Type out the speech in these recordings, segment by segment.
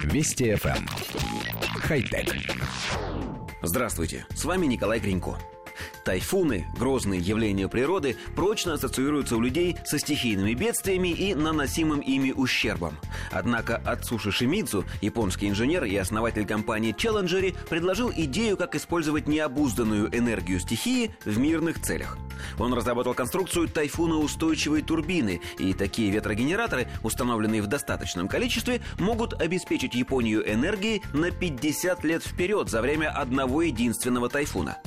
Вести FM. Эм. Хай-тек. Здравствуйте, с вами Николай Гринько. Тайфуны, грозные явления природы, прочно ассоциируются у людей со стихийными бедствиями и наносимым ими ущербом. Однако Ацуши Шимидзу, японский инженер и основатель компании Challenger, предложил идею, как использовать необузданную энергию стихии в мирных целях. Он разработал конструкцию тайфуноустойчивой турбины, и такие ветрогенераторы, установленные в достаточном количестве, могут обеспечить Японию энергией на 50 лет вперед за время одного единственного тайфуна.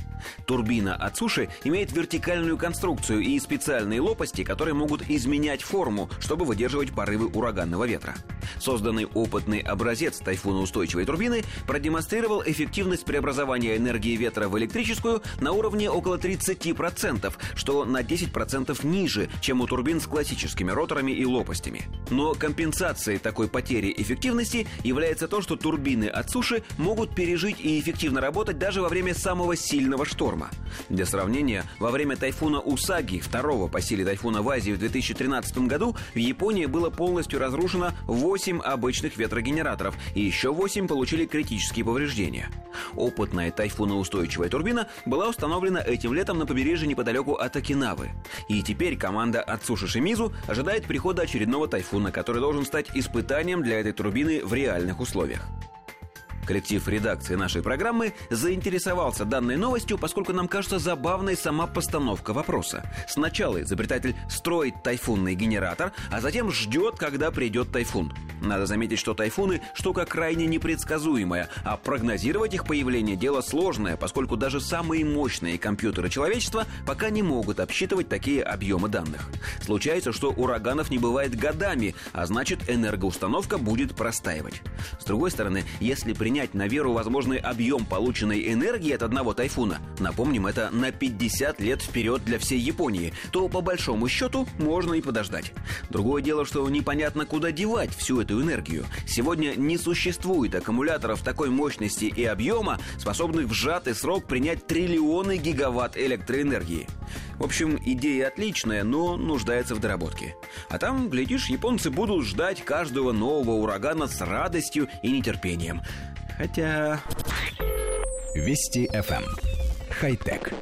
Турбина от суши имеет вертикальную конструкцию и специальные лопасти, которые могут изменять форму, чтобы выдерживать порывы ураганного ветра. Созданный опытный образец тайфуноустойчивой турбины продемонстрировал эффективность преобразования энергии ветра в электрическую на уровне около 30%, что на 10% ниже, чем у турбин с классическими роторами и лопастями. Но компенсацией такой потери эффективности является то, что турбины от суши могут пережить и эффективно работать даже во время самого сильного шторма. Для сравнения, во время тайфуна Усаги, второго по силе тайфуна в Азии в 2013 году, в Японии было полностью разрушено 8 обычных ветрогенераторов, и еще 8 получили критические повреждения. Опытная тайфуноустойчивая турбина была установлена этим летом на побережье неподалеку от Окинавы. И теперь команда от Шимизу ожидает прихода очередного тайфуна, который должен стать испытанием для этой турбины в реальных условиях. Коллектив редакции нашей программы заинтересовался данной новостью, поскольку нам кажется забавной сама постановка вопроса. Сначала изобретатель строит тайфунный генератор, а затем ждет, когда придет тайфун. Надо заметить, что тайфуны – штука крайне непредсказуемая, а прогнозировать их появление – дело сложное, поскольку даже самые мощные компьютеры человечества пока не могут обсчитывать такие объемы данных. Случается, что ураганов не бывает годами, а значит энергоустановка будет простаивать. С другой стороны, если принять на веру возможный объем полученной энергии от одного тайфуна, напомним, это на 50 лет вперед для всей Японии, то по большому счету можно и подождать. Другое дело, что непонятно, куда девать всю эту энергию. Сегодня не существует аккумуляторов такой мощности и объема, способных в сжатый срок принять триллионы гигаватт электроэнергии. В общем, идея отличная, но нуждается в доработке. А там, глядишь, японцы будут ждать каждого нового урагана с радостью и нетерпением. Хотя... Вести FM. Эм. Хай-тек.